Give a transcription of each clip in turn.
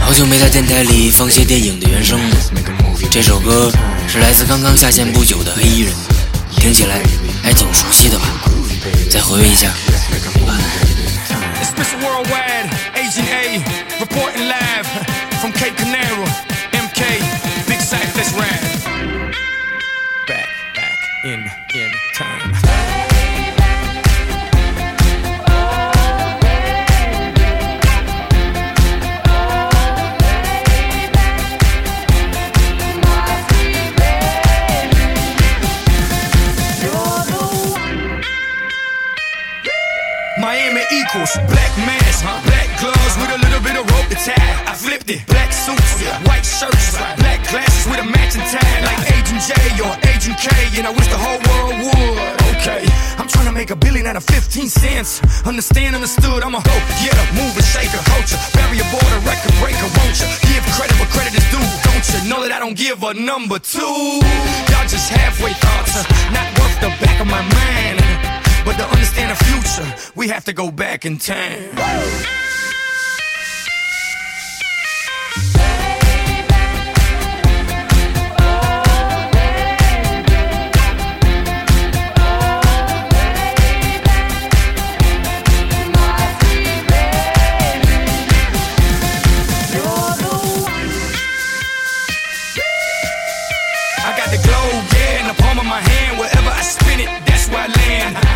好久没在电台里放些电影的原声了。这首歌是来自刚刚下线不久的黑衣人，听起来还挺熟悉的吧？再回味一下。Equals black mask, black gloves with a little bit of rope to tie. I flipped it, black suits, white shirts, black glasses with a matching tie, like Agent J or Agent K, and I wish the whole world would. Okay, I'm trying to make a billion out of 15 cents. Understand, understood, I'm a hoe, yeah, mover, shaker, culture, barrier border, record breaker, won't you? Give credit where credit is due, don't you? Know that I don't give a number two. Y'all just halfway thoughts, not worth we have to go back in time. I got the globe, yeah, in the palm of my hand. Wherever I spin it, that's where I land.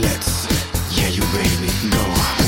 Let's, yeah, you baby, go.